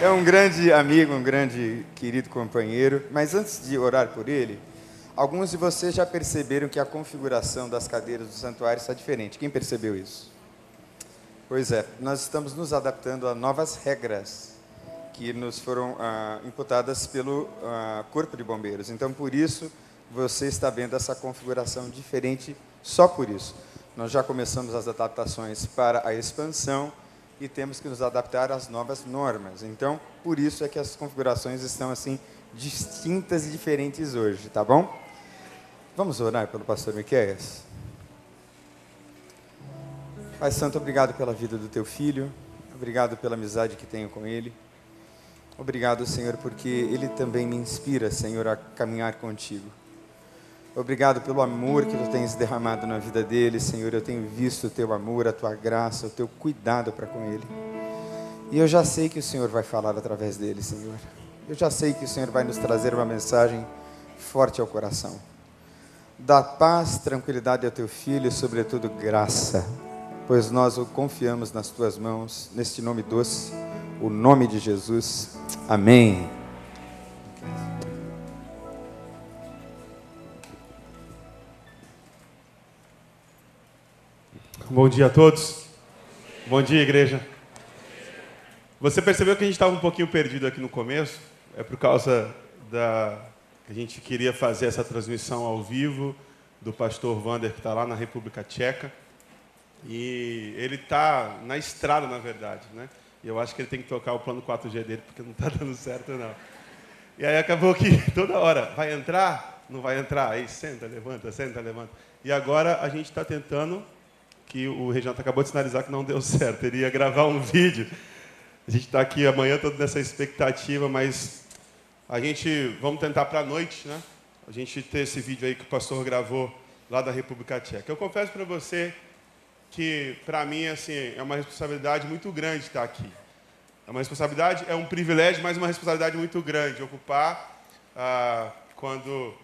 É um grande amigo, um grande querido companheiro. Mas antes de orar por ele, alguns de vocês já perceberam que a configuração das cadeiras do santuário está diferente. Quem percebeu isso? Pois é, nós estamos nos adaptando a novas regras que nos foram ah, imputadas pelo ah, Corpo de Bombeiros. Então, por isso, você está vendo essa configuração diferente só por isso. Nós já começamos as adaptações para a expansão e temos que nos adaptar às novas normas. Então, por isso é que as configurações estão assim distintas e diferentes hoje, tá bom? Vamos orar pelo pastor Miqueias? Pai Santo, obrigado pela vida do teu filho, obrigado pela amizade que tenho com ele. Obrigado, Senhor, porque ele também me inspira, Senhor, a caminhar contigo. Obrigado pelo amor que tu tens derramado na vida dele, Senhor. Eu tenho visto o teu amor, a tua graça, o teu cuidado para com ele. E eu já sei que o Senhor vai falar através dele, Senhor. Eu já sei que o Senhor vai nos trazer uma mensagem forte ao coração. Dá paz, tranquilidade ao teu filho e, sobretudo, graça, pois nós o confiamos nas tuas mãos, neste nome doce, o nome de Jesus. Amém. Bom dia a todos. Bom dia, igreja. Você percebeu que a gente estava um pouquinho perdido aqui no começo? É por causa da. A gente queria fazer essa transmissão ao vivo do pastor Vander, que está lá na República Tcheca. E ele está na estrada, na verdade, né? E eu acho que ele tem que tocar o plano 4G dele, porque não está dando certo, não. E aí acabou que toda hora, vai entrar? Não vai entrar? Aí senta, levanta, senta, levanta. E agora a gente está tentando que o Reginaldo acabou de sinalizar que não deu certo. Ele ia gravar um vídeo. A gente está aqui amanhã todo nessa expectativa, mas a gente vamos tentar para a noite, né? A gente ter esse vídeo aí que o pastor gravou lá da República Tcheca. Eu confesso para você que para mim assim é uma responsabilidade muito grande estar aqui. É uma responsabilidade, é um privilégio, mas uma responsabilidade muito grande ocupar ah, quando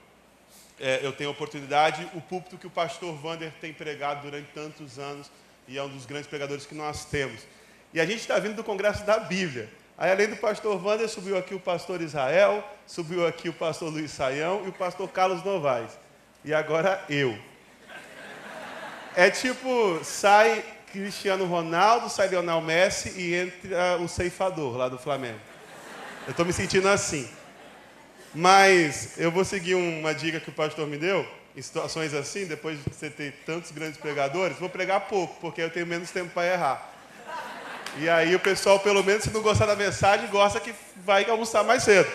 é, eu tenho a oportunidade, o púlpito que o pastor Vander tem pregado durante tantos anos e é um dos grandes pregadores que nós temos. E a gente está vindo do Congresso da Bíblia. Aí, além do pastor Vander, subiu aqui o pastor Israel, subiu aqui o pastor Luiz Saião e o pastor Carlos Novaes. E agora eu. É tipo, sai Cristiano Ronaldo, sai Lionel Messi e entra o ceifador lá do Flamengo. Eu estou me sentindo assim. Mas eu vou seguir uma dica que o pastor me deu. Em situações assim, depois de você ter tantos grandes pregadores, vou pregar pouco, porque eu tenho menos tempo para errar. E aí o pessoal, pelo menos, se não gostar da mensagem, gosta que vai almoçar mais cedo.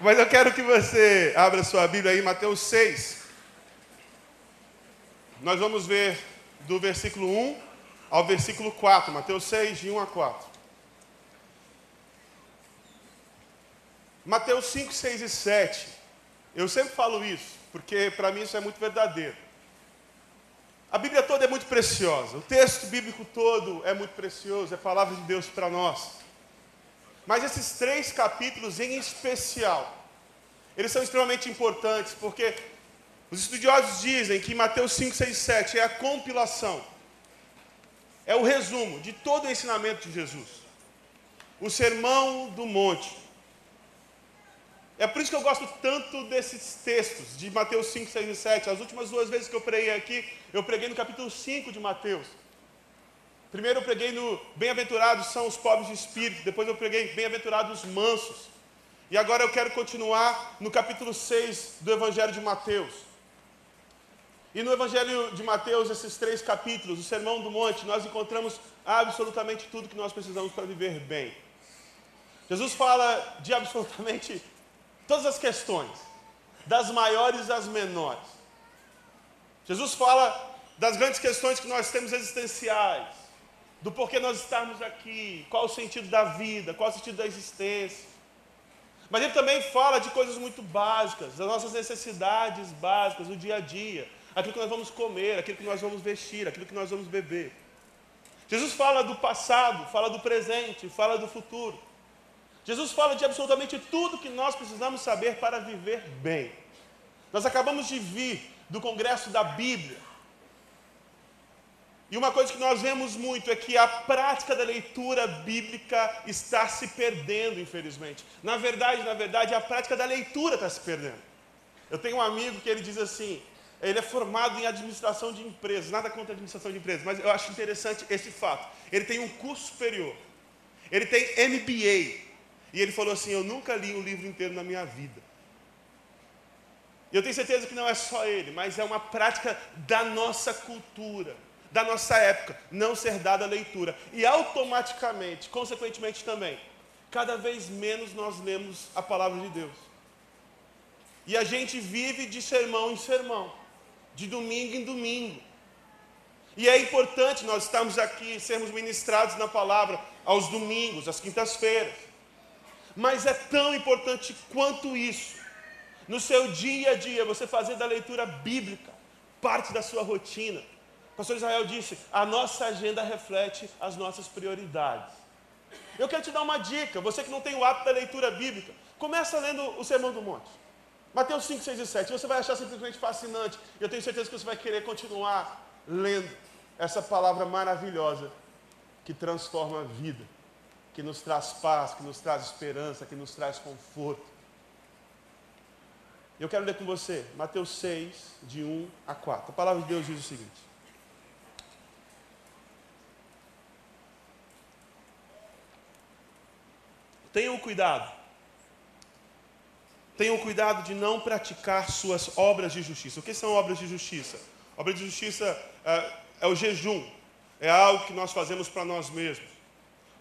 Mas eu quero que você abra sua Bíblia aí, Mateus 6. Nós vamos ver do versículo 1 ao versículo 4. Mateus 6, de 1 a 4. Mateus 5, 6 e 7. Eu sempre falo isso, porque para mim isso é muito verdadeiro. A Bíblia toda é muito preciosa, o texto bíblico todo é muito precioso, é palavra de Deus para nós. Mas esses três capítulos em especial, eles são extremamente importantes, porque os estudiosos dizem que Mateus 5, 6 e 7 é a compilação, é o resumo de todo o ensinamento de Jesus. O sermão do monte. É por isso que eu gosto tanto desses textos de Mateus 5, 6 e 7. As últimas duas vezes que eu preguei aqui, eu preguei no capítulo 5 de Mateus. Primeiro eu preguei no Bem-aventurados são os pobres de espírito, depois eu preguei Bem-aventurados mansos. E agora eu quero continuar no capítulo 6 do Evangelho de Mateus. E no Evangelho de Mateus, esses três capítulos, o Sermão do Monte, nós encontramos absolutamente tudo que nós precisamos para viver bem. Jesus fala de absolutamente todas as questões, das maiores às menores. Jesus fala das grandes questões que nós temos existenciais, do porquê nós estamos aqui, qual o sentido da vida, qual o sentido da existência. Mas ele também fala de coisas muito básicas, das nossas necessidades básicas, do dia a dia, aquilo que nós vamos comer, aquilo que nós vamos vestir, aquilo que nós vamos beber. Jesus fala do passado, fala do presente, fala do futuro. Jesus fala de absolutamente tudo que nós precisamos saber para viver bem. Nós acabamos de vir do congresso da Bíblia. E uma coisa que nós vemos muito é que a prática da leitura bíblica está se perdendo, infelizmente. Na verdade, na verdade, a prática da leitura está se perdendo. Eu tenho um amigo que ele diz assim: ele é formado em administração de empresas, nada contra administração de empresas, mas eu acho interessante esse fato. Ele tem um curso superior, ele tem MBA, e ele falou assim: Eu nunca li um livro inteiro na minha vida. E eu tenho certeza que não é só ele, mas é uma prática da nossa cultura, da nossa época, não ser dada a leitura. E automaticamente, consequentemente também, cada vez menos nós lemos a palavra de Deus. E a gente vive de sermão em sermão de domingo em domingo. E é importante nós estarmos aqui, sermos ministrados na palavra aos domingos, às quintas-feiras. Mas é tão importante quanto isso, no seu dia a dia, você fazer da leitura bíblica parte da sua rotina. O pastor Israel disse: a nossa agenda reflete as nossas prioridades. Eu quero te dar uma dica, você que não tem o hábito da leitura bíblica, começa lendo o Sermão do Monte. Mateus 5, 6 e 7. Você vai achar simplesmente fascinante. Eu tenho certeza que você vai querer continuar lendo essa palavra maravilhosa que transforma a vida, que nos traz paz, que nos traz esperança, que nos traz conforto. Eu quero ler com você Mateus 6, de 1 a 4. A palavra de Deus diz o seguinte: Tenham cuidado Tenham cuidado de não praticar suas obras de justiça. O que são obras de justiça? Obra de justiça é, é o jejum, é algo que nós fazemos para nós mesmos.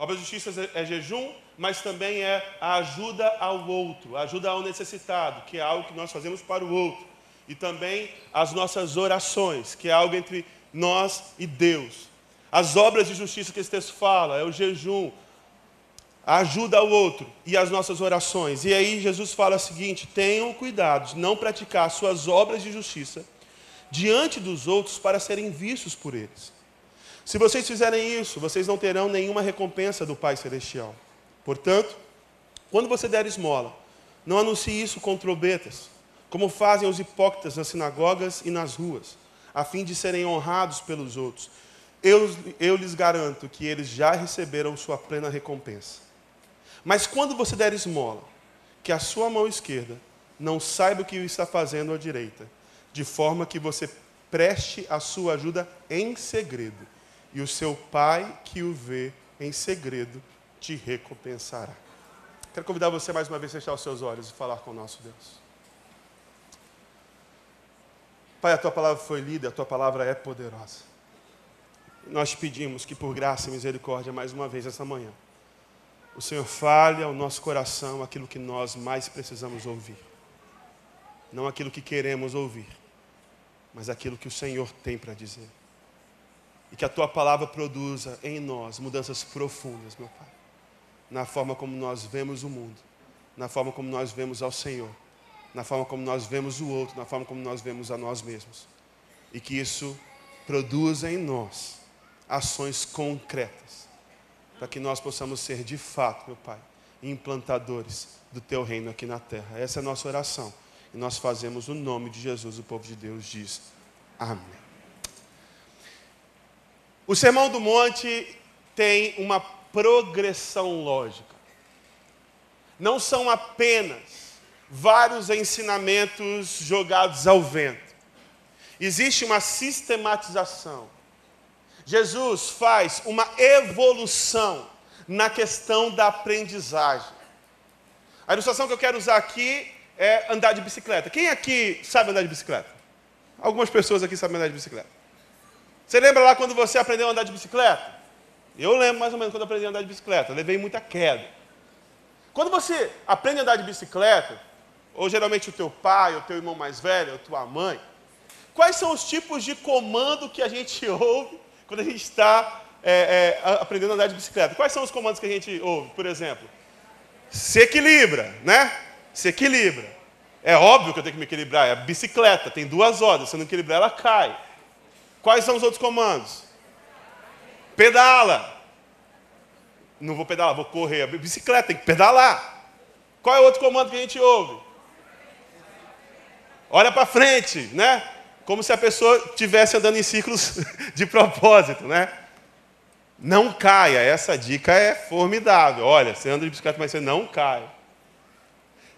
Obra de justiça é, é jejum, mas também é a ajuda ao outro, a ajuda ao necessitado, que é algo que nós fazemos para o outro. E também as nossas orações, que é algo entre nós e Deus. As obras de justiça que esse texto fala é o jejum, a ajuda ao outro e as nossas orações. E aí Jesus fala o seguinte: tenham cuidado de não praticar suas obras de justiça diante dos outros para serem vistos por eles. Se vocês fizerem isso, vocês não terão nenhuma recompensa do Pai Celestial. Portanto, quando você der esmola, não anuncie isso com trombetas, como fazem os hipócritas nas sinagogas e nas ruas, a fim de serem honrados pelos outros. Eu, eu lhes garanto que eles já receberam sua plena recompensa. Mas quando você der esmola, que a sua mão esquerda não saiba o que está fazendo à direita, de forma que você preste a sua ajuda em segredo, e o seu pai que o vê em segredo te recompensará. Quero convidar você mais uma vez a fechar os seus olhos e falar com o nosso Deus. Pai, a tua palavra foi lida, a tua palavra é poderosa. Nós pedimos que por graça e misericórdia, mais uma vez essa manhã, o Senhor fale ao nosso coração aquilo que nós mais precisamos ouvir. Não aquilo que queremos ouvir, mas aquilo que o Senhor tem para dizer. E que a tua palavra produza em nós mudanças profundas, meu Pai, na forma como nós vemos o mundo, na forma como nós vemos ao Senhor, na forma como nós vemos o outro, na forma como nós vemos a nós mesmos. E que isso produza em nós ações concretas para que nós possamos ser de fato, meu Pai, implantadores do teu reino aqui na terra. Essa é a nossa oração. E nós fazemos o nome de Jesus, o povo de Deus diz: Amém. O Sermão do Monte tem uma progressão lógica. Não são apenas vários ensinamentos jogados ao vento. Existe uma sistematização Jesus faz uma evolução na questão da aprendizagem. A ilustração que eu quero usar aqui é andar de bicicleta. Quem aqui sabe andar de bicicleta? Algumas pessoas aqui sabem andar de bicicleta. Você lembra lá quando você aprendeu a andar de bicicleta? Eu lembro mais ou menos quando aprendi a andar de bicicleta. Levei muita queda. Quando você aprende a andar de bicicleta, ou geralmente o teu pai, o teu irmão mais velho, ou tua mãe, quais são os tipos de comando que a gente ouve quando a gente está é, é, aprendendo a andar de bicicleta. Quais são os comandos que a gente ouve, por exemplo? Se equilibra, né? Se equilibra. É óbvio que eu tenho que me equilibrar. É a bicicleta, tem duas rodas. Se eu não equilibrar, ela cai. Quais são os outros comandos? Pedala. Não vou pedalar, vou correr. A bicicleta tem que pedalar. Qual é o outro comando que a gente ouve? Olha para frente, né? como se a pessoa estivesse andando em círculos de propósito, né? Não caia, essa dica é formidável. Olha, você anda de bicicleta, mas você não cai.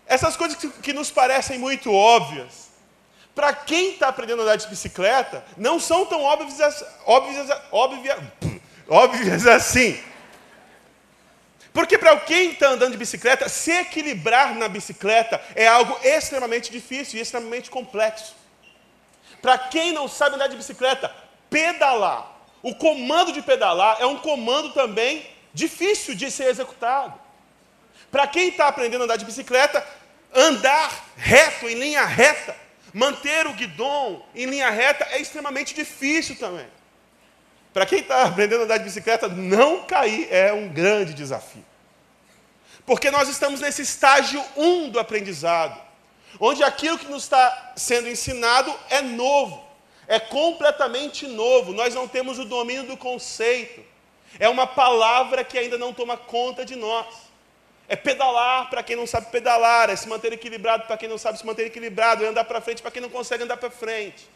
Essas coisas que nos parecem muito óbvias, para quem está aprendendo a andar de bicicleta, não são tão óbvias, óbvias, óbvias, óbvias assim. Porque para quem está andando de bicicleta, se equilibrar na bicicleta é algo extremamente difícil e extremamente complexo. Para quem não sabe andar de bicicleta, pedalar, o comando de pedalar é um comando também difícil de ser executado. Para quem está aprendendo a andar de bicicleta, andar reto, em linha reta, manter o guidão em linha reta é extremamente difícil também. Para quem está aprendendo a andar de bicicleta, não cair é um grande desafio. Porque nós estamos nesse estágio 1 um do aprendizado, onde aquilo que nos está sendo ensinado é novo, é completamente novo, nós não temos o domínio do conceito, é uma palavra que ainda não toma conta de nós. É pedalar para quem não sabe pedalar, é se manter equilibrado para quem não sabe se manter equilibrado, é andar para frente para quem não consegue andar para frente.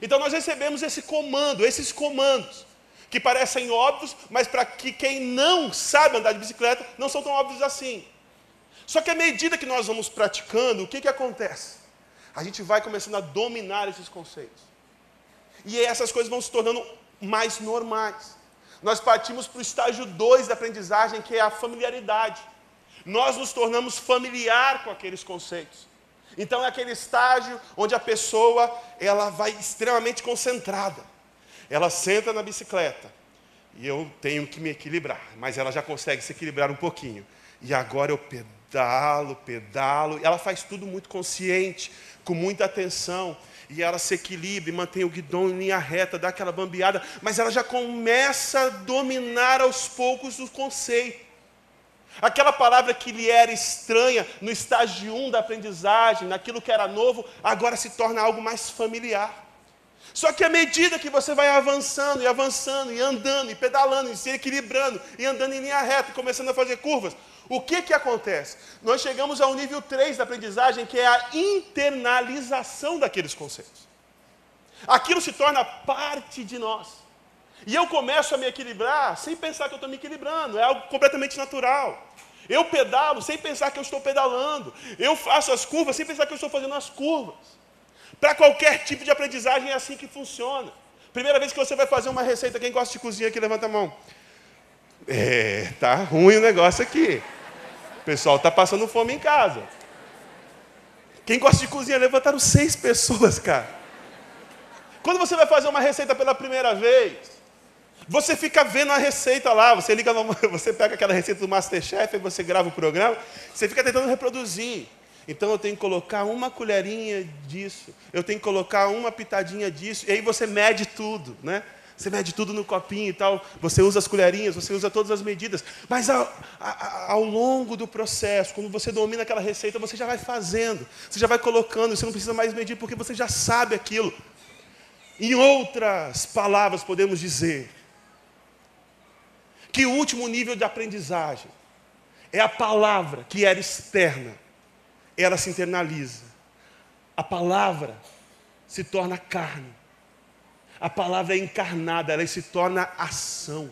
Então nós recebemos esse comando, esses comandos, que parecem óbvios, mas para que quem não sabe andar de bicicleta, não são tão óbvios assim. Só que à medida que nós vamos praticando, o que, que acontece? A gente vai começando a dominar esses conceitos. E essas coisas vão se tornando mais normais. Nós partimos para o estágio 2 da aprendizagem, que é a familiaridade. Nós nos tornamos familiar com aqueles conceitos. Então é aquele estágio onde a pessoa ela vai extremamente concentrada. Ela senta na bicicleta e eu tenho que me equilibrar, mas ela já consegue se equilibrar um pouquinho. E agora eu pedalo, pedalo. Ela faz tudo muito consciente, com muita atenção. E ela se equilibra e mantém o guidão em linha reta, dá aquela bambeada, mas ela já começa a dominar aos poucos o conceito. Aquela palavra que lhe era estranha no estágio 1 da aprendizagem, naquilo que era novo, agora se torna algo mais familiar. Só que à medida que você vai avançando e avançando e andando e pedalando e se equilibrando e andando em linha reta e começando a fazer curvas, o que que acontece? Nós chegamos ao nível 3 da aprendizagem, que é a internalização daqueles conceitos. Aquilo se torna parte de nós. E eu começo a me equilibrar sem pensar que eu estou me equilibrando, é algo completamente natural. Eu pedalo sem pensar que eu estou pedalando. Eu faço as curvas sem pensar que eu estou fazendo as curvas. Para qualquer tipo de aprendizagem é assim que funciona. Primeira vez que você vai fazer uma receita, quem gosta de cozinha aqui, levanta a mão. É, tá ruim o negócio aqui. O pessoal está passando fome em casa. Quem gosta de cozinha, levantaram seis pessoas, cara. Quando você vai fazer uma receita pela primeira vez, você fica vendo a receita lá, você liga, no, você pega aquela receita do Masterchef, e você grava o programa, você fica tentando reproduzir. Então eu tenho que colocar uma colherinha disso, eu tenho que colocar uma pitadinha disso, e aí você mede tudo, né? Você mede tudo no copinho e tal, você usa as colherinhas, você usa todas as medidas. Mas ao, ao, longo do processo, quando você domina aquela receita, você já vai fazendo, você já vai colocando, você não precisa mais medir porque você já sabe aquilo. Em outras palavras, podemos dizer que o último nível de aprendizagem é a palavra que era externa ela se internaliza. A palavra se torna carne. A palavra é encarnada, ela se torna ação.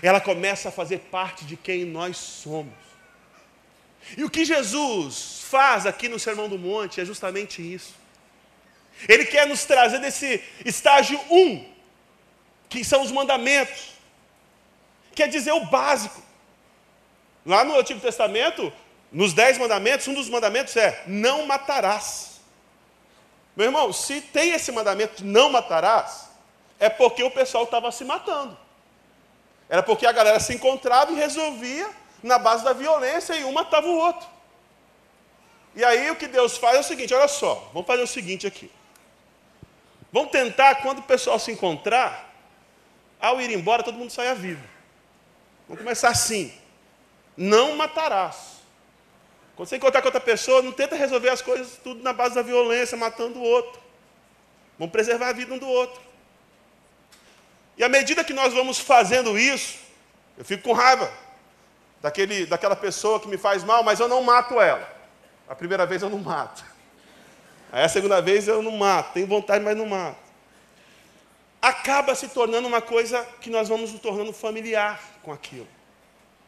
Ela começa a fazer parte de quem nós somos. E o que Jesus faz aqui no Sermão do Monte é justamente isso. Ele quer nos trazer desse estágio 1, um, que são os mandamentos. Quer dizer o básico. Lá no Antigo Testamento, nos dez mandamentos, um dos mandamentos é: não matarás. Meu irmão, se tem esse mandamento não matarás, é porque o pessoal estava se matando. Era porque a galera se encontrava e resolvia na base da violência e um matava o outro. E aí o que Deus faz é o seguinte: olha só, vamos fazer o seguinte aqui. Vamos tentar, quando o pessoal se encontrar, ao ir embora, todo mundo saia vivo. Vamos começar assim: não matarás. Quando você encontrar com outra pessoa, não tenta resolver as coisas tudo na base da violência, matando o outro. Vamos preservar a vida um do outro. E à medida que nós vamos fazendo isso, eu fico com raiva daquele, daquela pessoa que me faz mal, mas eu não mato ela. A primeira vez eu não mato. Aí a segunda vez eu não mato, tenho vontade, mas não mato. Acaba se tornando uma coisa que nós vamos nos tornando familiar com aquilo.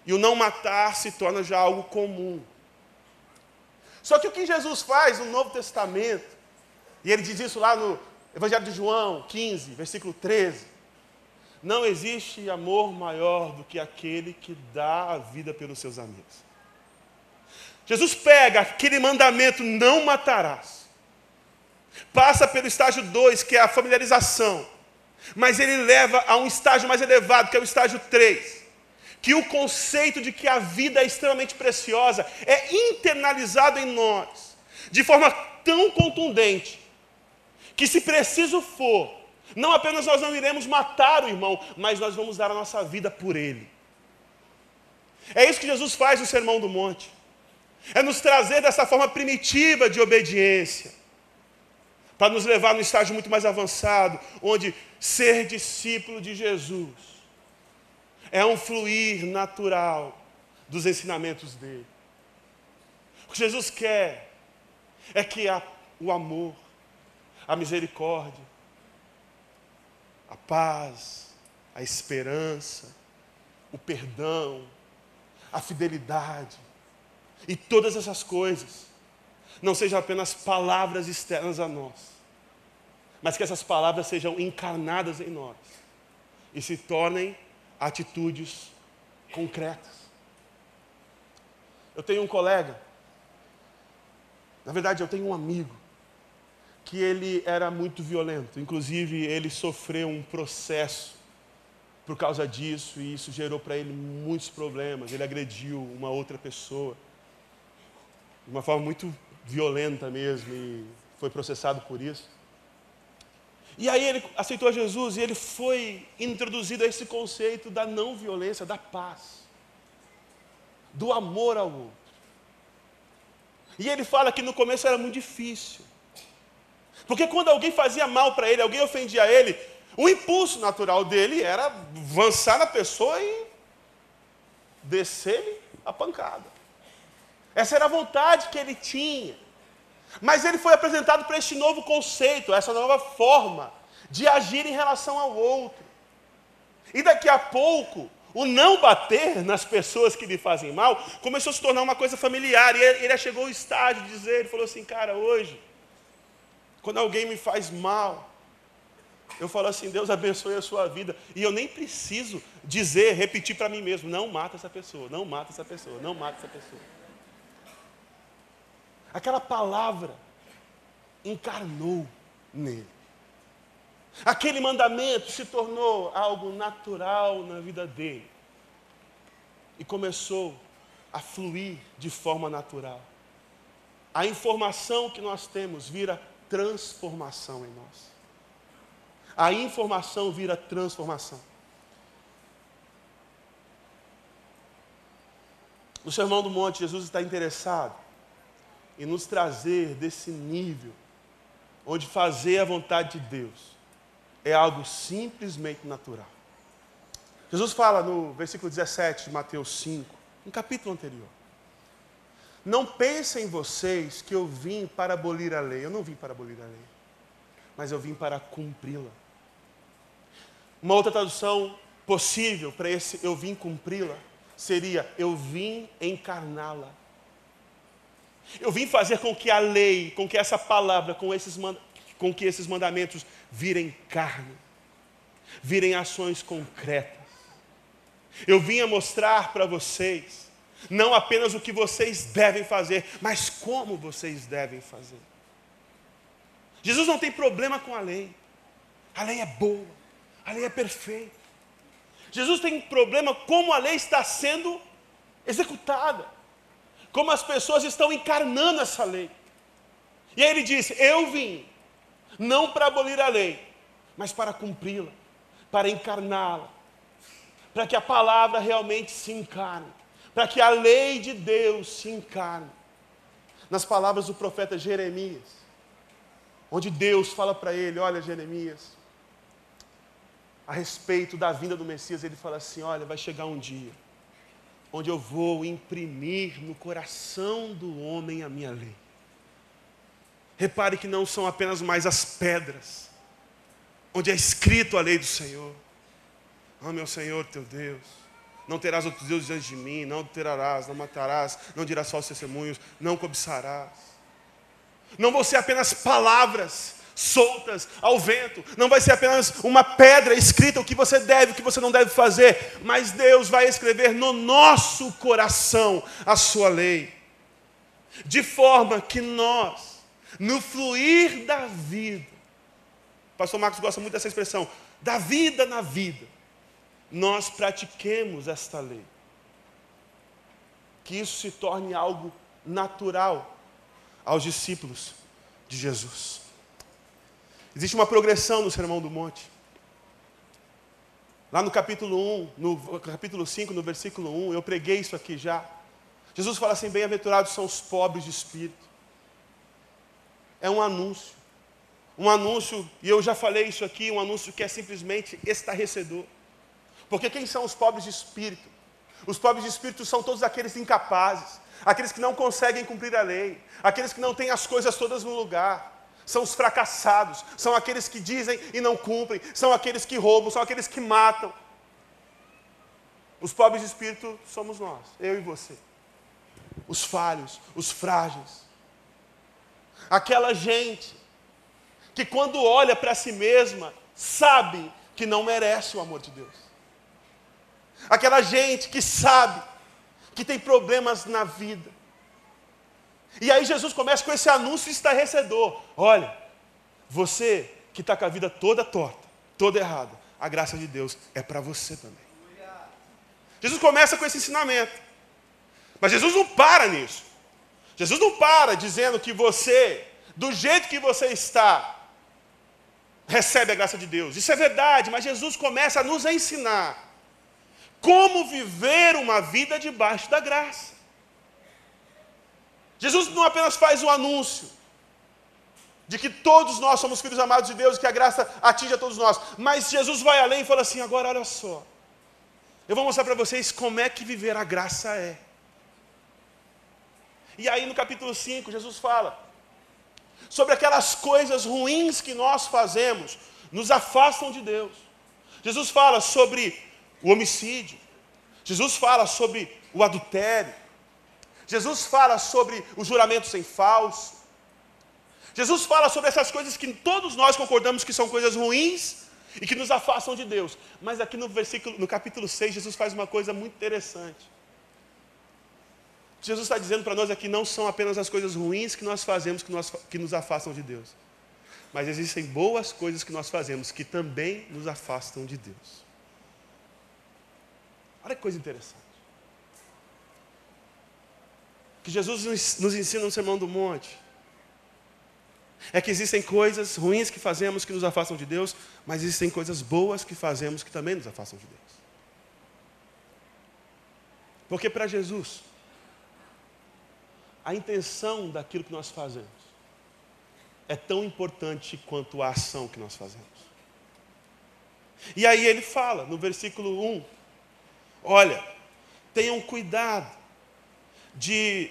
E o não matar se torna já algo comum. Só que o que Jesus faz no Novo Testamento, e ele diz isso lá no Evangelho de João 15, versículo 13: Não existe amor maior do que aquele que dá a vida pelos seus amigos. Jesus pega aquele mandamento, não matarás, passa pelo estágio 2, que é a familiarização, mas ele leva a um estágio mais elevado, que é o estágio 3, que o conceito de que a vida é extremamente preciosa é internalizado em nós, de forma tão contundente, que se preciso for, não apenas nós não iremos matar o irmão, mas nós vamos dar a nossa vida por ele. É isso que Jesus faz no Sermão do Monte é nos trazer dessa forma primitiva de obediência, para nos levar num estágio muito mais avançado, onde ser discípulo de Jesus é um fluir natural dos ensinamentos dele. O que Jesus quer é que a, o amor, a misericórdia, a paz, a esperança, o perdão, a fidelidade, e todas essas coisas não sejam apenas palavras externas a nós, mas que essas palavras sejam encarnadas em nós e se tornem atitudes concretas. Eu tenho um colega, na verdade, eu tenho um amigo, que ele era muito violento, inclusive ele sofreu um processo por causa disso e isso gerou para ele muitos problemas. Ele agrediu uma outra pessoa de uma forma muito violenta mesmo, e foi processado por isso. E aí ele aceitou Jesus e ele foi introduzido a esse conceito da não violência, da paz, do amor ao outro. E ele fala que no começo era muito difícil. Porque quando alguém fazia mal para ele, alguém ofendia ele, o impulso natural dele era avançar na pessoa e descer-lhe a pancada. Essa era a vontade que ele tinha. Mas ele foi apresentado para este novo conceito, essa nova forma de agir em relação ao outro. E daqui a pouco, o não bater nas pessoas que lhe fazem mal começou a se tornar uma coisa familiar. E ele chegou ao estágio de dizer: ele falou assim, cara, hoje, quando alguém me faz mal, eu falo assim: Deus abençoe a sua vida. E eu nem preciso dizer, repetir para mim mesmo: não mata essa pessoa, não mata essa pessoa, não mata essa pessoa. Aquela palavra encarnou nele. Aquele mandamento se tornou algo natural na vida dele. E começou a fluir de forma natural. A informação que nós temos vira transformação em nós. A informação vira transformação. No Sermão do Monte, Jesus está interessado e nos trazer desse nível, onde fazer a vontade de Deus é algo simplesmente natural. Jesus fala no versículo 17 de Mateus 5, no capítulo anterior. Não pensem vocês que eu vim para abolir a lei. Eu não vim para abolir a lei, mas eu vim para cumpri-la. Uma outra tradução possível para esse eu vim cumpri-la seria eu vim encarná-la. Eu vim fazer com que a lei, com que essa palavra, com, esses, com que esses mandamentos virem carne, virem ações concretas. Eu vim a mostrar para vocês, não apenas o que vocês devem fazer, mas como vocês devem fazer. Jesus não tem problema com a lei. A lei é boa, a lei é perfeita. Jesus tem problema como a lei está sendo executada como as pessoas estão encarnando essa lei. E aí ele diz: Eu vim, não para abolir a lei, mas para cumpri-la, para encarná-la, para que a palavra realmente se encarne, para que a lei de Deus se encarne. Nas palavras do profeta Jeremias, onde Deus fala para ele: Olha, Jeremias, a respeito da vinda do Messias, ele fala assim: Olha, vai chegar um dia onde eu vou imprimir no coração do homem a minha lei. Repare que não são apenas mais as pedras, onde é escrito a lei do Senhor. Ah, meu Senhor, teu Deus, não terás outros deuses diante de mim, não adulterarás, não matarás, não dirás falsos testemunhos, não cobiçarás. Não vão ser apenas palavras soltas ao vento, não vai ser apenas uma pedra escrita o que você deve, o que você não deve fazer, mas Deus vai escrever no nosso coração a sua lei, de forma que nós, no fluir da vida, Pastor Marcos gosta muito dessa expressão, da vida na vida, nós pratiquemos esta lei. Que isso se torne algo natural aos discípulos de Jesus. Existe uma progressão no Sermão do Monte. Lá no capítulo 1, no capítulo 5, no versículo 1, eu preguei isso aqui já. Jesus fala assim: Bem-aventurados são os pobres de espírito. É um anúncio. Um anúncio, e eu já falei isso aqui, um anúncio que é simplesmente estarrecedor. Porque quem são os pobres de espírito? Os pobres de espírito são todos aqueles incapazes, aqueles que não conseguem cumprir a lei, aqueles que não têm as coisas todas no lugar. São os fracassados, são aqueles que dizem e não cumprem, são aqueles que roubam, são aqueles que matam. Os pobres de espírito somos nós, eu e você. Os falhos, os frágeis. Aquela gente que quando olha para si mesma, sabe que não merece o amor de Deus aquela gente que sabe que tem problemas na vida. E aí Jesus começa com esse anúncio estarrecedor: olha, você que está com a vida toda torta, toda errada, a graça de Deus é para você também. Jesus começa com esse ensinamento. Mas Jesus não para nisso. Jesus não para dizendo que você, do jeito que você está, recebe a graça de Deus. Isso é verdade, mas Jesus começa a nos ensinar como viver uma vida debaixo da graça. Jesus não apenas faz o anúncio de que todos nós somos filhos amados de Deus e que a graça atinge a todos nós, mas Jesus vai além e fala assim: agora olha só, eu vou mostrar para vocês como é que viver a graça é. E aí no capítulo 5, Jesus fala sobre aquelas coisas ruins que nós fazemos, nos afastam de Deus. Jesus fala sobre o homicídio. Jesus fala sobre o adultério. Jesus fala sobre o juramento sem falso. Jesus fala sobre essas coisas que todos nós concordamos que são coisas ruins e que nos afastam de Deus. Mas aqui no versículo, no capítulo 6, Jesus faz uma coisa muito interessante. Jesus está dizendo para nós aqui não são apenas as coisas ruins que nós fazemos que, nós, que nos afastam de Deus. Mas existem boas coisas que nós fazemos que também nos afastam de Deus. Olha que coisa interessante. Que Jesus nos ensina no Sermão do Monte. É que existem coisas ruins que fazemos que nos afastam de Deus, mas existem coisas boas que fazemos que também nos afastam de Deus. Porque para Jesus, a intenção daquilo que nós fazemos é tão importante quanto a ação que nós fazemos. E aí ele fala, no versículo 1, Olha, tenham cuidado de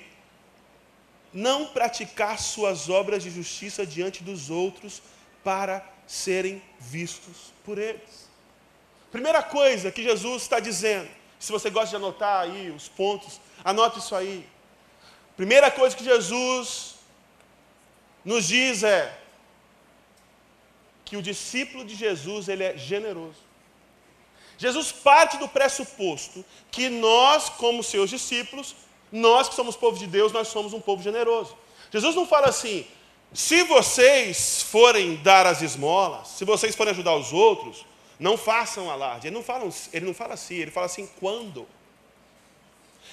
não praticar suas obras de justiça diante dos outros para serem vistos por eles. Primeira coisa que Jesus está dizendo, se você gosta de anotar aí os pontos, anote isso aí. Primeira coisa que Jesus nos diz é que o discípulo de Jesus ele é generoso. Jesus parte do pressuposto que nós, como seus discípulos, nós que somos povo de Deus, nós somos um povo generoso. Jesus não fala assim, se vocês forem dar as esmolas, se vocês forem ajudar os outros, não façam alarde. Ele não fala, ele não fala assim, ele fala assim, quando?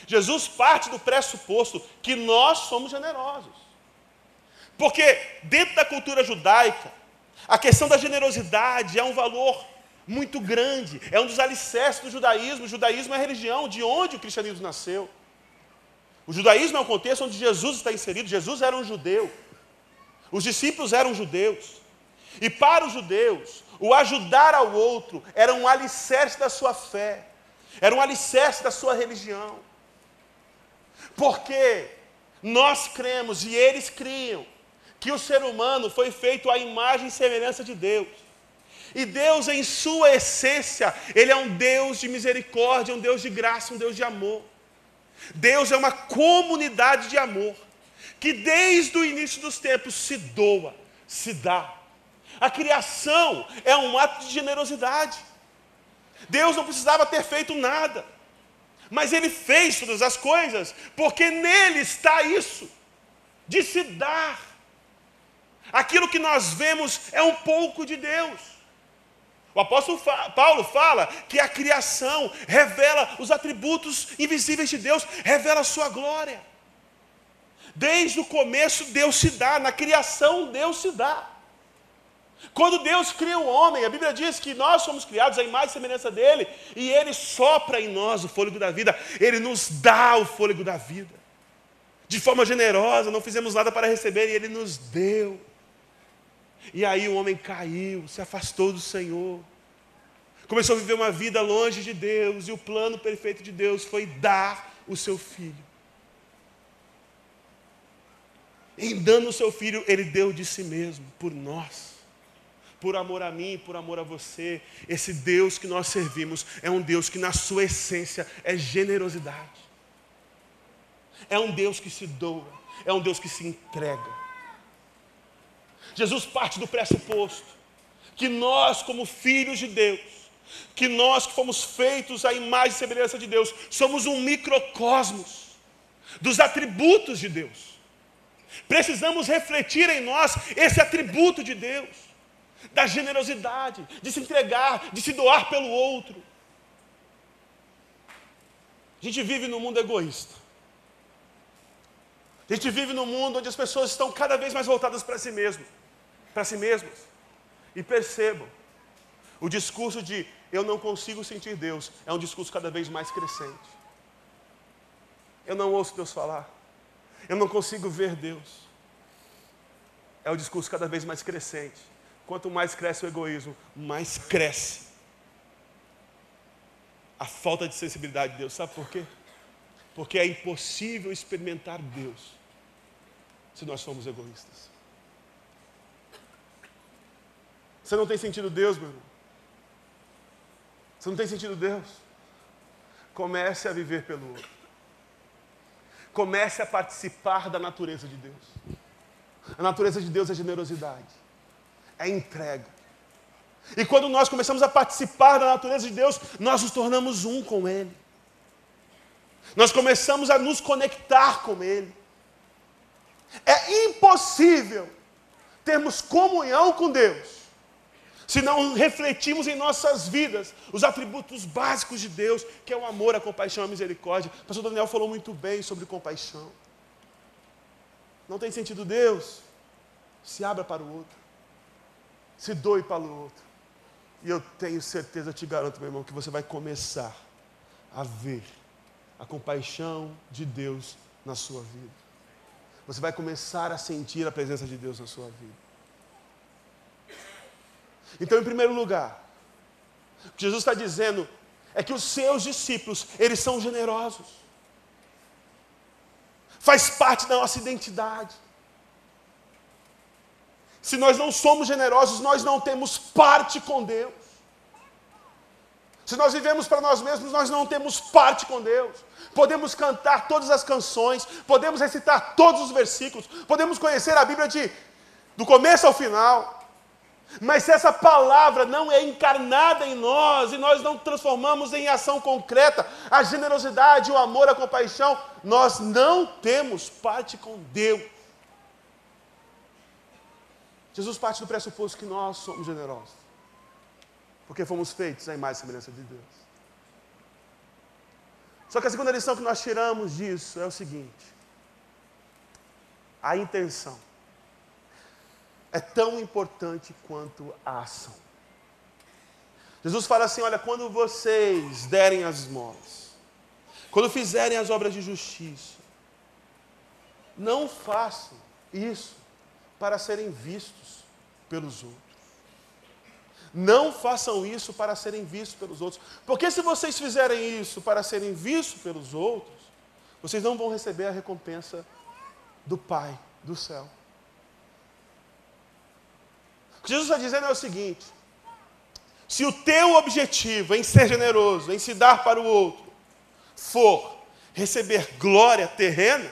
Jesus parte do pressuposto que nós somos generosos. Porque dentro da cultura judaica, a questão da generosidade é um valor muito grande, é um dos alicerces do judaísmo. O judaísmo é a religião de onde o cristianismo nasceu. O judaísmo é um contexto onde Jesus está inserido. Jesus era um judeu, os discípulos eram judeus, e para os judeus, o ajudar ao outro era um alicerce da sua fé, era um alicerce da sua religião, porque nós cremos e eles criam que o ser humano foi feito à imagem e semelhança de Deus. E Deus, em sua essência, Ele é um Deus de misericórdia, um Deus de graça, um Deus de amor. Deus é uma comunidade de amor, que desde o início dos tempos se doa, se dá. A criação é um ato de generosidade. Deus não precisava ter feito nada, mas Ele fez todas as coisas, porque nele está isso, de se dar. Aquilo que nós vemos é um pouco de Deus. O apóstolo Paulo fala que a criação revela os atributos invisíveis de Deus, revela a sua glória. Desde o começo Deus se dá, na criação Deus se dá. Quando Deus cria o homem, a Bíblia diz que nós somos criados à imagem e semelhança dele, e ele sopra em nós o fôlego da vida, ele nos dá o fôlego da vida. De forma generosa, não fizemos nada para receber, e ele nos deu. E aí o homem caiu, se afastou do Senhor. Começou a viver uma vida longe de Deus, e o plano perfeito de Deus foi dar o seu filho. Em dando o seu filho, ele deu de si mesmo, por nós. Por amor a mim, por amor a você. Esse Deus que nós servimos é um Deus que, na sua essência, é generosidade. É um Deus que se doa, é um Deus que se entrega. Jesus parte do pressuposto que nós, como filhos de Deus, que nós que fomos feitos à imagem e semelhança de Deus, somos um microcosmos dos atributos de Deus. Precisamos refletir em nós esse atributo de Deus, da generosidade, de se entregar, de se doar pelo outro. A gente vive num mundo egoísta. A gente vive num mundo onde as pessoas estão cada vez mais voltadas para si mesmas para si mesmos. E percebam, o discurso de eu não consigo sentir Deus é um discurso cada vez mais crescente. Eu não ouço Deus falar. Eu não consigo ver Deus. É o discurso cada vez mais crescente. Quanto mais cresce o egoísmo, mais cresce a falta de sensibilidade de Deus. Sabe por quê? Porque é impossível experimentar Deus se nós formos egoístas. Você não tem sentido Deus, meu irmão? Você não tem sentido Deus? Comece a viver pelo outro. Comece a participar da natureza de Deus. A natureza de Deus é generosidade, é entrega. E quando nós começamos a participar da natureza de Deus, nós nos tornamos um com Ele. Nós começamos a nos conectar com Ele. É impossível termos comunhão com Deus se não refletimos em nossas vidas os atributos básicos de Deus, que é o amor, a compaixão, a misericórdia. O pastor Daniel falou muito bem sobre compaixão. Não tem sentido Deus? Se abra para o outro. Se doe para o outro. E eu tenho certeza, te garanto, meu irmão, que você vai começar a ver a compaixão de Deus na sua vida. Você vai começar a sentir a presença de Deus na sua vida. Então, em primeiro lugar, o que Jesus está dizendo é que os seus discípulos, eles são generosos. Faz parte da nossa identidade. Se nós não somos generosos, nós não temos parte com Deus. Se nós vivemos para nós mesmos, nós não temos parte com Deus. Podemos cantar todas as canções, podemos recitar todos os versículos, podemos conhecer a Bíblia de do começo ao final, mas se essa palavra não é encarnada em nós e nós não transformamos em ação concreta a generosidade, o amor, a compaixão, nós não temos parte com Deus. Jesus parte do pressuposto que nós somos generosos, porque fomos feitos à imagem e semelhança de Deus. Só que a segunda lição que nós tiramos disso é o seguinte: a intenção é tão importante quanto a ação. Jesus fala assim: olha, quando vocês derem as esmolas, quando fizerem as obras de justiça, não façam isso para serem vistos pelos outros. Não façam isso para serem vistos pelos outros. Porque se vocês fizerem isso para serem vistos pelos outros, vocês não vão receber a recompensa do Pai do céu. O que Jesus está dizendo é o seguinte: se o teu objetivo em ser generoso, em se dar para o outro, for receber glória terrena,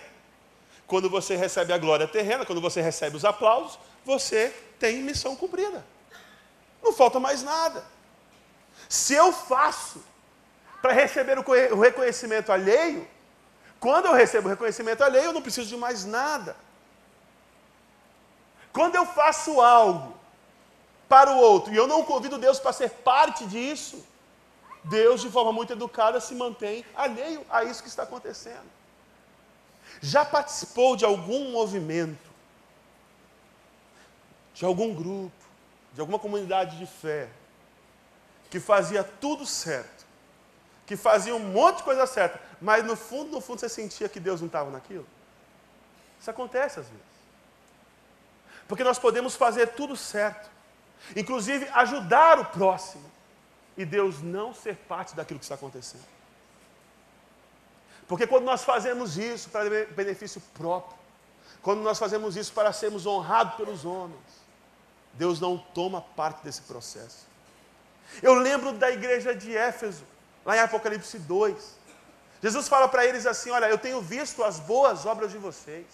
quando você recebe a glória terrena, quando você recebe os aplausos, você tem missão cumprida. Não falta mais nada. Se eu faço para receber o reconhecimento alheio, quando eu recebo o reconhecimento alheio, eu não preciso de mais nada. Quando eu faço algo para o outro e eu não convido Deus para ser parte disso, Deus, de forma muito educada, se mantém alheio a isso que está acontecendo. Já participou de algum movimento, de algum grupo, de alguma comunidade de fé, que fazia tudo certo, que fazia um monte de coisa certa, mas no fundo, no fundo você sentia que Deus não estava naquilo? Isso acontece às vezes. Porque nós podemos fazer tudo certo, inclusive ajudar o próximo, e Deus não ser parte daquilo que está acontecendo. Porque quando nós fazemos isso para benefício próprio, quando nós fazemos isso para sermos honrados pelos homens, Deus não toma parte desse processo. Eu lembro da igreja de Éfeso, lá em Apocalipse 2. Jesus fala para eles assim: Olha, eu tenho visto as boas obras de vocês.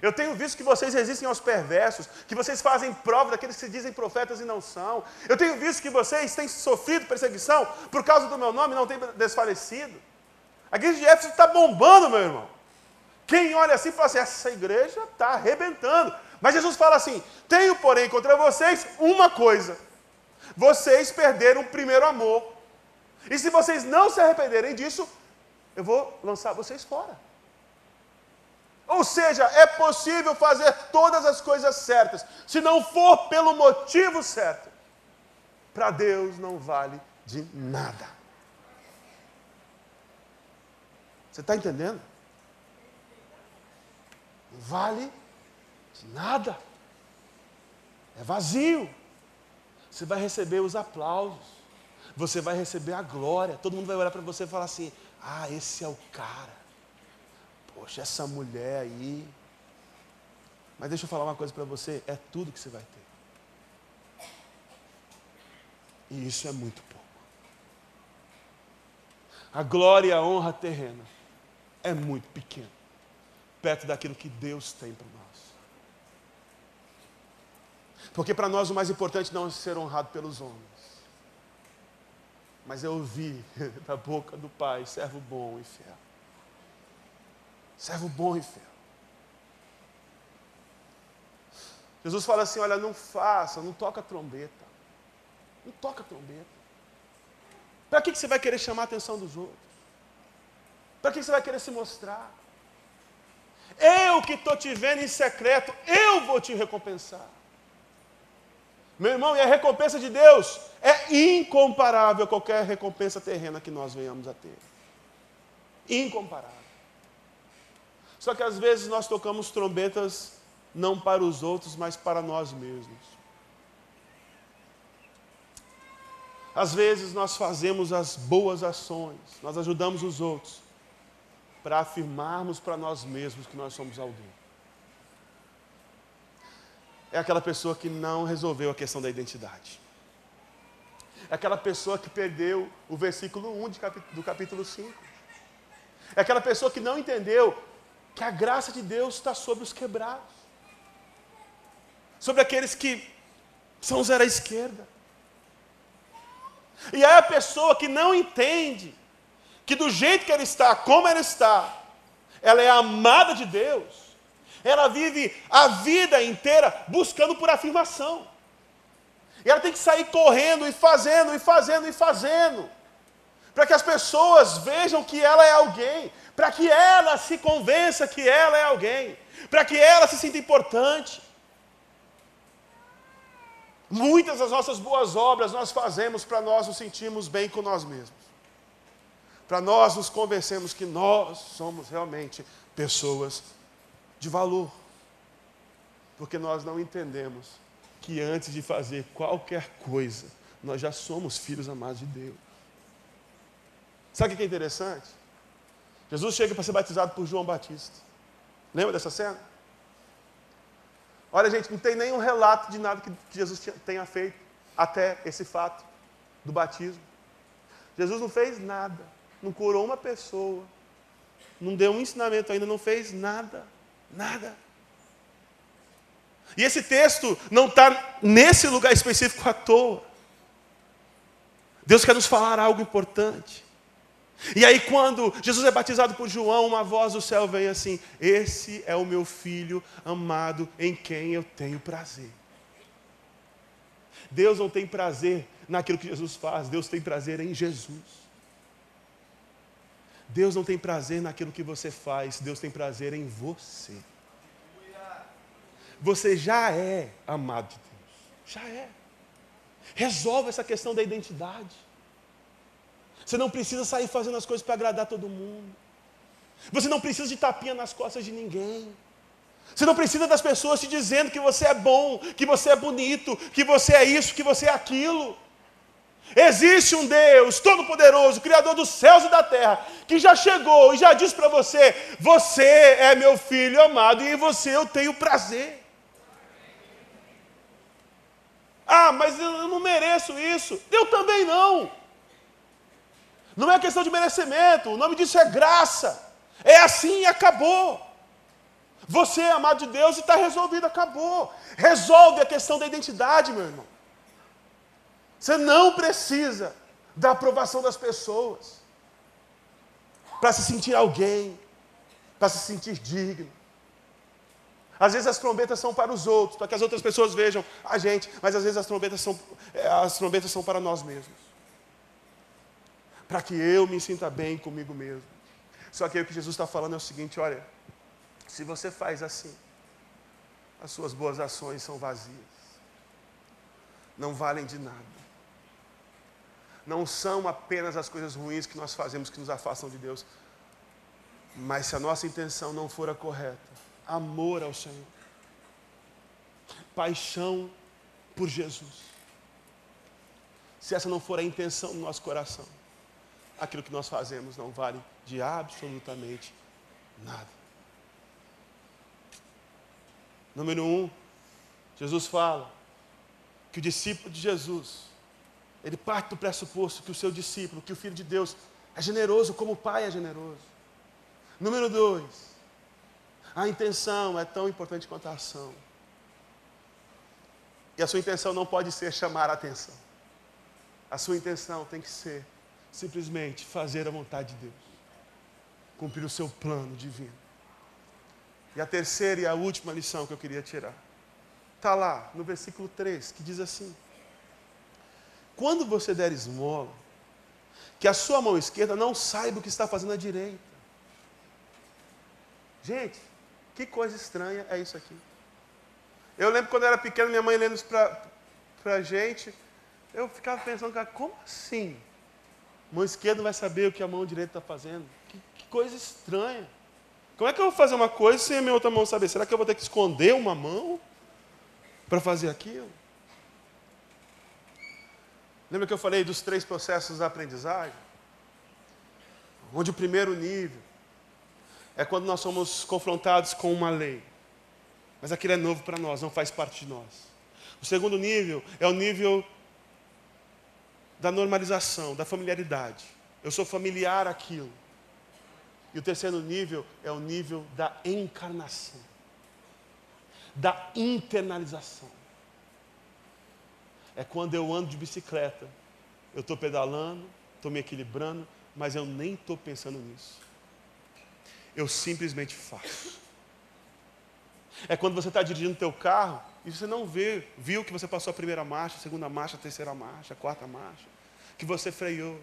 Eu tenho visto que vocês resistem aos perversos, que vocês fazem prova daqueles que se dizem profetas e não são. Eu tenho visto que vocês têm sofrido perseguição por causa do meu nome e não têm desfalecido. A igreja de Éfeso está bombando, meu irmão. Quem olha assim fala assim: essa igreja está arrebentando. Mas Jesus fala assim: tenho, porém, contra vocês uma coisa: vocês perderam o primeiro amor. E se vocês não se arrependerem disso, eu vou lançar vocês fora. Ou seja, é possível fazer todas as coisas certas, se não for pelo motivo certo. Para Deus não vale de nada. Você está entendendo? Não vale de nada. É vazio. Você vai receber os aplausos. Você vai receber a glória. Todo mundo vai olhar para você e falar assim: Ah, esse é o cara. Poxa, essa mulher aí. Mas deixa eu falar uma coisa para você: é tudo que você vai ter. E isso é muito pouco. A glória e a honra terrena é muito pequeno perto daquilo que Deus tem para nós. Porque para nós o mais importante não é ser honrado pelos homens, mas é ouvir da boca do Pai, servo bom e fiel. Servo bom e fiel. Jesus fala assim: olha, não faça, não toca trombeta. Não toca trombeta. Para que você vai querer chamar a atenção dos outros? Para que você vai querer se mostrar? Eu que estou te vendo em secreto, eu vou te recompensar. Meu irmão, e a recompensa de Deus é incomparável a qualquer recompensa terrena que nós venhamos a ter. Incomparável. Só que às vezes nós tocamos trombetas não para os outros, mas para nós mesmos. Às vezes nós fazemos as boas ações, nós ajudamos os outros, para afirmarmos para nós mesmos que nós somos alguém. É aquela pessoa que não resolveu a questão da identidade. É aquela pessoa que perdeu o versículo 1 do capítulo 5. É aquela pessoa que não entendeu que a graça de Deus está sobre os quebrados, sobre aqueles que são zero à esquerda. E aí a pessoa que não entende que do jeito que ela está, como ela está, ela é amada de Deus, ela vive a vida inteira buscando por afirmação. E ela tem que sair correndo e fazendo e fazendo e fazendo, para que as pessoas vejam que ela é alguém, para que ela se convença que ela é alguém, para que ela se sinta importante. Muitas das nossas boas obras nós fazemos para nós nos sentirmos bem com nós mesmos para nós nos convencermos que nós somos realmente pessoas de valor. Porque nós não entendemos que antes de fazer qualquer coisa, nós já somos filhos amados de Deus. Sabe o que é interessante? Jesus chega para ser batizado por João Batista. Lembra dessa cena? Olha, gente, não tem nenhum relato de nada que Jesus tenha feito até esse fato do batismo. Jesus não fez nada, não curou uma pessoa, não deu um ensinamento ainda, não fez nada, nada. E esse texto não está nesse lugar específico à toa. Deus quer nos falar algo importante. E aí, quando Jesus é batizado por João, uma voz do céu vem assim: Esse é o meu filho amado em quem eu tenho prazer. Deus não tem prazer naquilo que Jesus faz, Deus tem prazer em Jesus. Deus não tem prazer naquilo que você faz, Deus tem prazer em você. Você já é amado de Deus, já é. Resolve essa questão da identidade. Você não precisa sair fazendo as coisas para agradar todo mundo. Você não precisa de tapinha nas costas de ninguém. Você não precisa das pessoas te dizendo que você é bom, que você é bonito, que você é isso, que você é aquilo. Existe um Deus Todo-Poderoso, Criador dos céus e da terra, que já chegou e já disse para você: Você é meu filho amado e em você eu tenho prazer. Ah, mas eu não mereço isso. Eu também não. Não é questão de merecimento, o nome disso é graça. É assim e acabou. Você é amado de Deus e está resolvido, acabou. Resolve a questão da identidade, meu irmão. Você não precisa da aprovação das pessoas para se sentir alguém, para se sentir digno. Às vezes as trombetas são para os outros, para que as outras pessoas vejam a gente, mas às vezes as trombetas são, é, as trombetas são para nós mesmos. Para que eu me sinta bem comigo mesmo. Só que aí o que Jesus está falando é o seguinte: olha, se você faz assim, as suas boas ações são vazias, não valem de nada. Não são apenas as coisas ruins que nós fazemos que nos afastam de Deus, mas se a nossa intenção não for a correta, amor ao Senhor, paixão por Jesus, se essa não for a intenção do nosso coração, aquilo que nós fazemos não vale de absolutamente nada. Número um, Jesus fala que o discípulo de Jesus ele parte do pressuposto que o seu discípulo, que o filho de Deus, é generoso como o pai é generoso. Número dois, a intenção é tão importante quanto a ação. E a sua intenção não pode ser chamar a atenção. A sua intenção tem que ser simplesmente fazer a vontade de Deus, cumprir o seu plano divino. E a terceira e a última lição que eu queria tirar está lá no versículo 3, que diz assim: quando você der esmola, que a sua mão esquerda não saiba o que está fazendo a direita. Gente, que coisa estranha é isso aqui. Eu lembro quando eu era pequeno, minha mãe lendo isso para a gente, eu ficava pensando, cara, como assim? Mão esquerda vai saber o que a mão direita está fazendo? Que, que, coisa estranha. Como é que eu vou fazer uma coisa sem a minha outra mão saber? Será que eu vou ter que esconder uma mão para fazer aquilo? Lembra que eu falei dos três processos da aprendizagem? Onde o primeiro nível é quando nós somos confrontados com uma lei, mas aquilo é novo para nós, não faz parte de nós. O segundo nível é o nível da normalização, da familiaridade. Eu sou familiar àquilo. E o terceiro nível é o nível da encarnação, da internalização é quando eu ando de bicicleta. Eu estou pedalando, estou me equilibrando, mas eu nem estou pensando nisso. Eu simplesmente faço. É quando você está dirigindo o teu carro e você não vê, viu que você passou a primeira marcha, a segunda marcha, a terceira marcha, a quarta marcha, que você freou,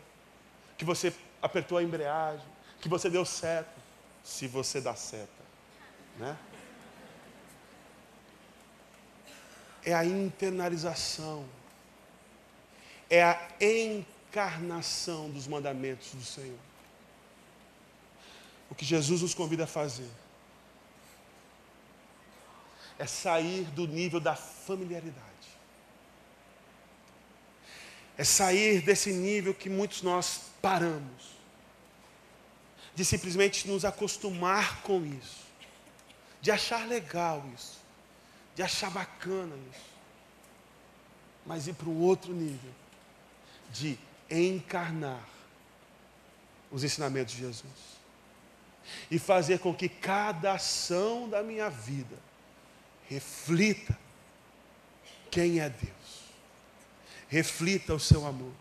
que você apertou a embreagem, que você deu seta, se você dá seta, né? É a internalização é a encarnação dos mandamentos do Senhor. O que Jesus nos convida a fazer é sair do nível da familiaridade. É sair desse nível que muitos nós paramos. De simplesmente nos acostumar com isso. De achar legal isso. de achar bacana isso, mas ir para um outro nível, de encarnar os ensinamentos de Jesus e fazer com que cada ação da minha vida reflita quem é Deus, reflita o seu amor,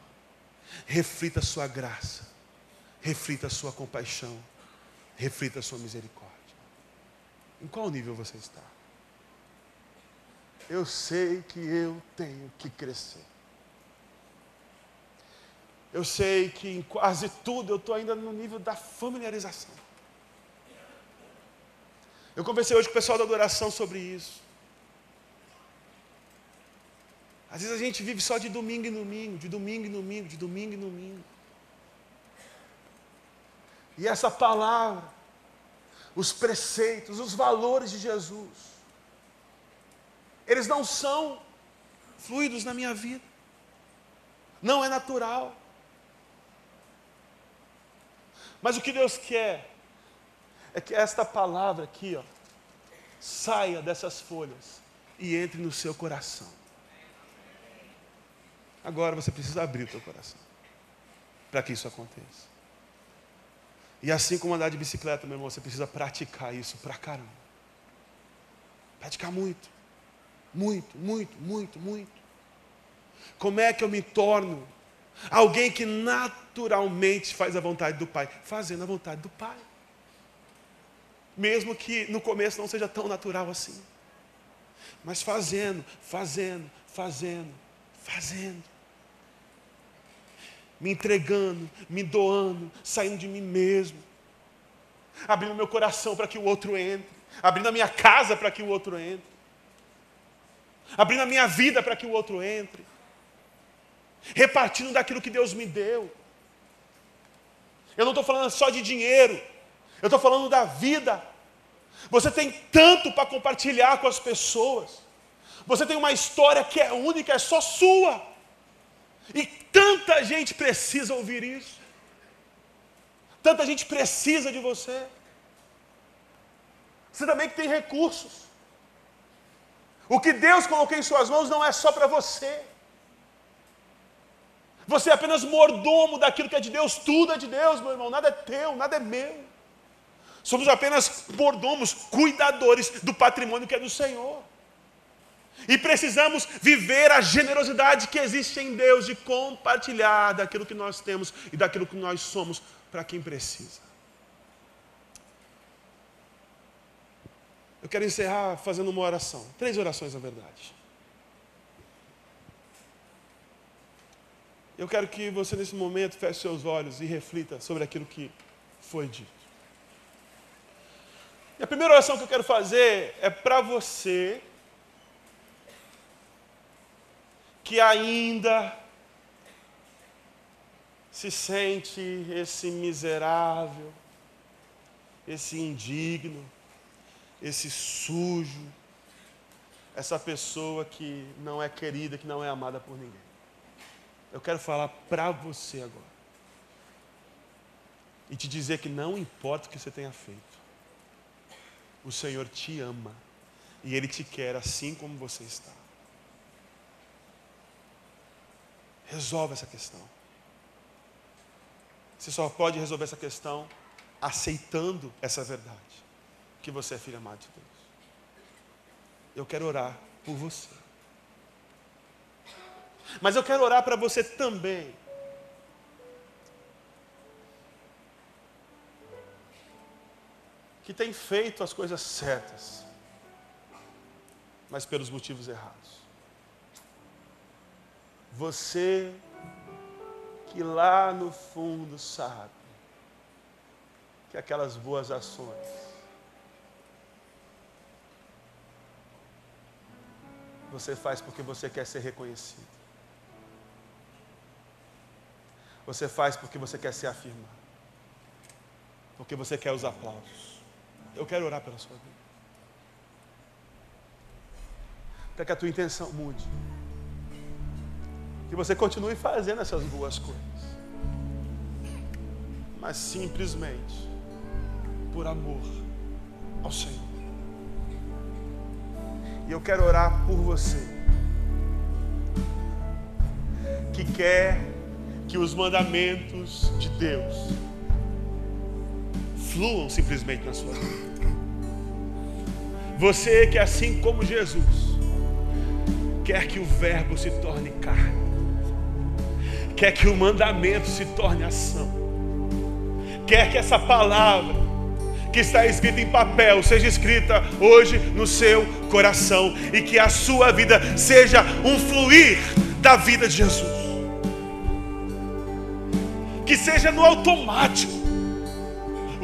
reflita a sua graça, reflita a sua compaixão, reflita a sua misericórdia. Em qual nível você está? Eu sei que eu tenho que crescer. Eu sei que em quase tudo eu estou ainda no nível da familiarização. Eu conversei hoje com o pessoal da adoração sobre isso. Às vezes a gente vive só de domingo em domingo, de domingo em domingo, de domingo em domingo. E essa palavra, os preceitos, os valores de Jesus, eles não são fluidos na minha vida. Não é natural. Mas o que Deus quer é que esta palavra aqui, ó, saia dessas folhas e entre no seu coração. Agora você precisa abrir o seu coração para que isso aconteça. E assim como andar de bicicleta, meu irmão, você precisa praticar isso pra caramba. Praticar muito. Muito, muito, muito, muito. Como é que eu me torno alguém que naturalmente faz a vontade do Pai? Fazendo a vontade do Pai mesmo que no começo não seja tão natural assim. Mas fazendo, fazendo, fazendo, fazendo. Me entregando, me doando, saindo de mim mesmo. Abrindo meu coração para que o outro entre. Abrindo a minha casa para que o outro entre. Abrindo a minha vida para que o outro entre. Repartindo daquilo que Deus me deu. Eu não estou falando só de dinheiro. Eu estou falando da vida. Você tem tanto para compartilhar com as pessoas. Você tem uma história que é única, é só sua. E tanta gente precisa ouvir isso. Tanta gente precisa de você. Você também que tem recursos. O que Deus colocou em suas mãos não é só para você. Você é apenas mordomo daquilo que é de Deus, tudo é de Deus, meu irmão, nada é teu, nada é meu. Somos apenas mordomos, cuidadores do patrimônio que é do Senhor. E precisamos viver a generosidade que existe em Deus de compartilhar daquilo que nós temos e daquilo que nós somos para quem precisa. Eu quero encerrar fazendo uma oração. Três orações, na verdade. Eu quero que você, nesse momento, feche seus olhos e reflita sobre aquilo que foi dito. E a primeira oração que eu quero fazer é para você que ainda se sente esse miserável, esse indigno, esse sujo, essa pessoa que não é querida, que não é amada por ninguém. Eu quero falar para você agora. E te dizer que não importa o que você tenha feito. O Senhor te ama e Ele te quer assim como você está. Resolve essa questão. Você só pode resolver essa questão aceitando essa verdade, que você é filho amado de Deus. Eu quero orar por você. Mas eu quero orar para você também que tem feito as coisas certas, mas pelos motivos errados. Você que lá no fundo sabe que aquelas boas ações você faz porque você quer ser reconhecido. Você faz porque você quer ser afirmado. Porque você quer os aplausos. Eu quero orar pela sua vida. Para que a tua intenção mude. Que você continue fazendo essas boas coisas. Mas simplesmente por amor ao Senhor. E eu quero orar por você. Que quer que os mandamentos de Deus fluam simplesmente na sua vida. Você que, assim como Jesus, quer que o Verbo se torne carne, quer que o mandamento se torne ação, quer que essa palavra que está escrita em papel seja escrita hoje no seu coração e que a sua vida seja um fluir da vida de Jesus. Que seja no automático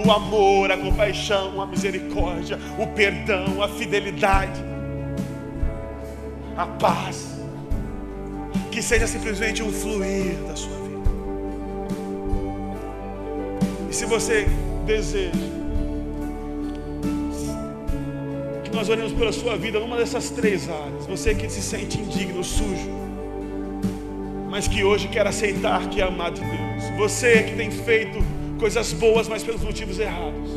o amor, a compaixão, a misericórdia, o perdão, a fidelidade, a paz. Que seja simplesmente um fluir da sua vida. E se você deseja que nós olhemos pela sua vida numa dessas três áreas, você que se sente indigno, sujo, mas que hoje quer aceitar que é amado de Deus, você que tem feito coisas boas, mas pelos motivos errados.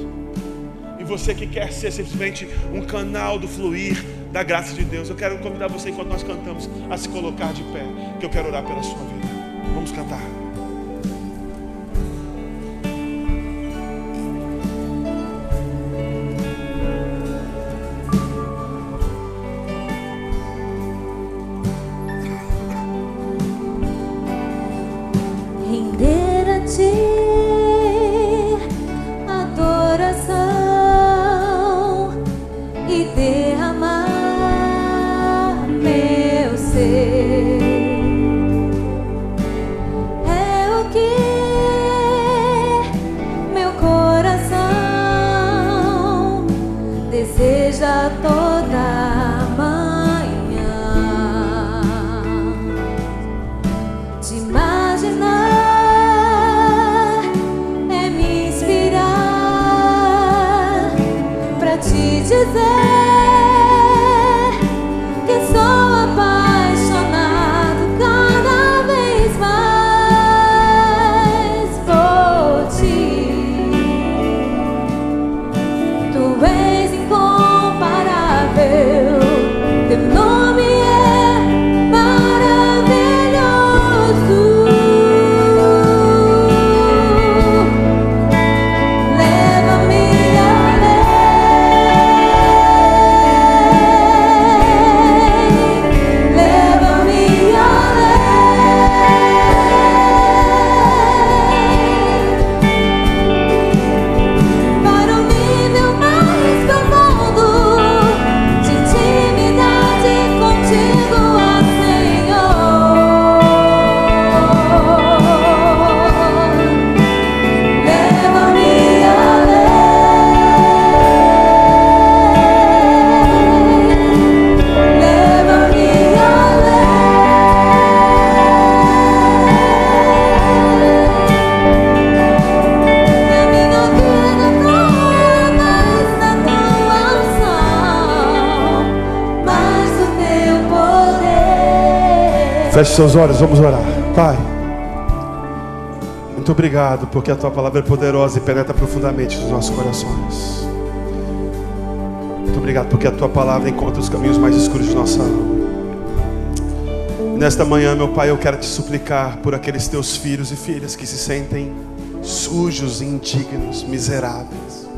E você que quer ser simplesmente um canal do fluir da graça de Deus, eu quero convidar você, enquanto nós cantamos, a se colocar de pé, que eu quero orar pela sua vida. Vamos cantar. Feche seus olhos, vamos orar. Pai, muito obrigado porque a tua palavra é poderosa e penetra profundamente nos nossos corações. Muito obrigado porque a tua palavra encontra os caminhos mais escuros de nossa alma. Nesta manhã, meu Pai, eu quero te suplicar por aqueles teus filhos e filhas que se sentem sujos, indignos, miseráveis.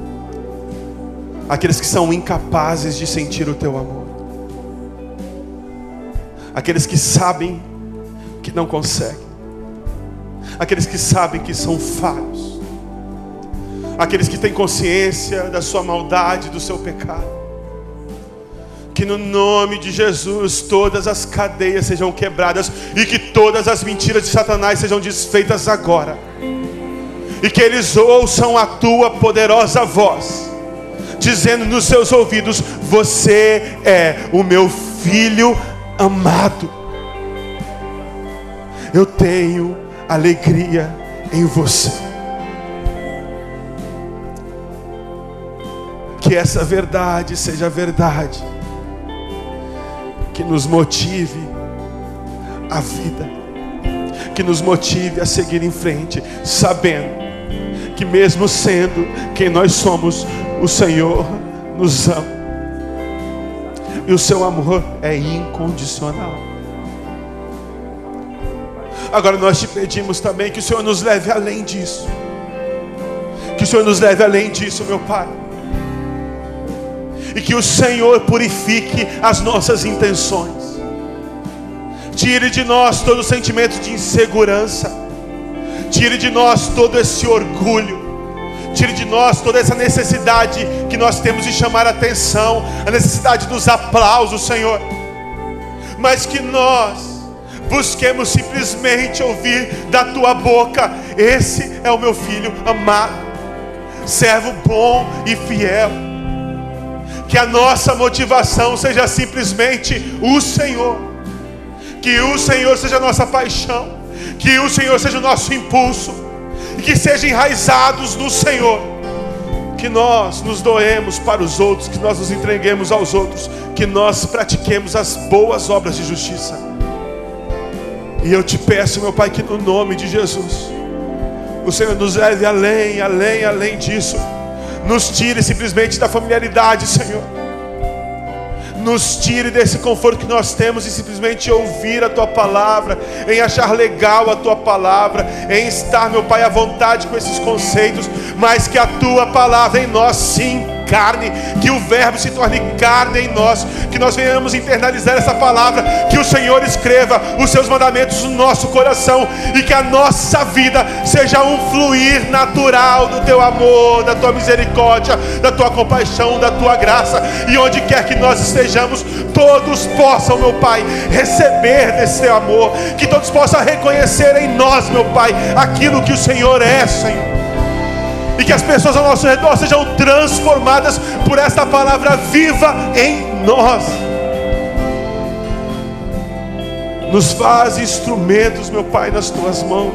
Aqueles que são incapazes de sentir o teu amor. Aqueles que sabem não conseguem, aqueles que sabem que são falhos, aqueles que têm consciência da sua maldade, do seu pecado. Que no nome de Jesus todas as cadeias sejam quebradas e que todas as mentiras de Satanás sejam desfeitas agora. E que eles ouçam a tua poderosa voz, dizendo nos seus ouvidos: Você é o meu filho amado eu tenho alegria em você. Que essa verdade seja verdade, que nos motive a vida, que nos motive a seguir em frente, sabendo que, mesmo sendo quem nós somos, o Senhor nos ama. e o seu amor é incondicional. Agora nós te pedimos também que o Senhor nos leve além disso. Que o Senhor nos leve além disso, meu Pai. E que o Senhor purifique as nossas intenções. Tire de nós todo sentimento de insegurança. Tire de nós todo esse orgulho. Tire de nós toda essa necessidade que nós temos de chamar a atenção, a necessidade dos aplausos, Senhor. Mas que nós busquemos simplesmente ouvir da tua boca: Esse é o meu filho amado, servo bom e fiel. Que a nossa motivação seja simplesmente o Senhor, que o Senhor seja a nossa paixão, que o Senhor seja o nosso impulso e que sejam enraizados no Senhor. Que nós nos doemos para os outros, que nós nos entreguemos aos outros, que nós pratiquemos as boas obras de justiça. E eu te peço, meu Pai, que no nome de Jesus, o Senhor nos leve além, além, além disso. Nos tire simplesmente da familiaridade, Senhor nos tire desse conforto que nós temos em simplesmente ouvir a tua palavra, em achar legal a tua palavra, em estar, meu Pai, à vontade com esses conceitos, mas que a tua palavra em nós sim carne, que o Verbo se torne carne em nós, que nós venhamos internalizar essa palavra, que o Senhor escreva os seus mandamentos no nosso coração e que a nossa vida seja um fluir natural do teu amor, da tua misericórdia, da tua compaixão, da tua graça, e onde quer que nós estejamos, todos possam, meu Pai, receber desse teu amor, que todos possam reconhecer em nós, meu Pai, aquilo que o Senhor é, Senhor e que as pessoas ao nosso redor sejam transformadas por esta palavra viva em nós. Nos faz instrumentos, meu Pai, nas tuas mãos.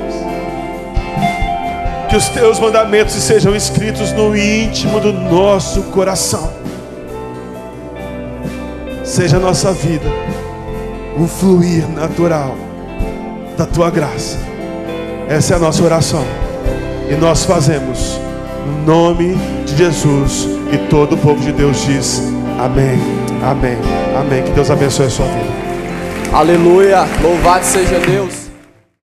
Que os teus mandamentos sejam escritos no íntimo do nosso coração. Seja a nossa vida um fluir natural da tua graça. Essa é a nossa oração. E nós fazemos nome de Jesus. E todo o povo de Deus diz: Amém, Amém, Amém. Que Deus abençoe a sua vida. Aleluia. Louvado seja Deus.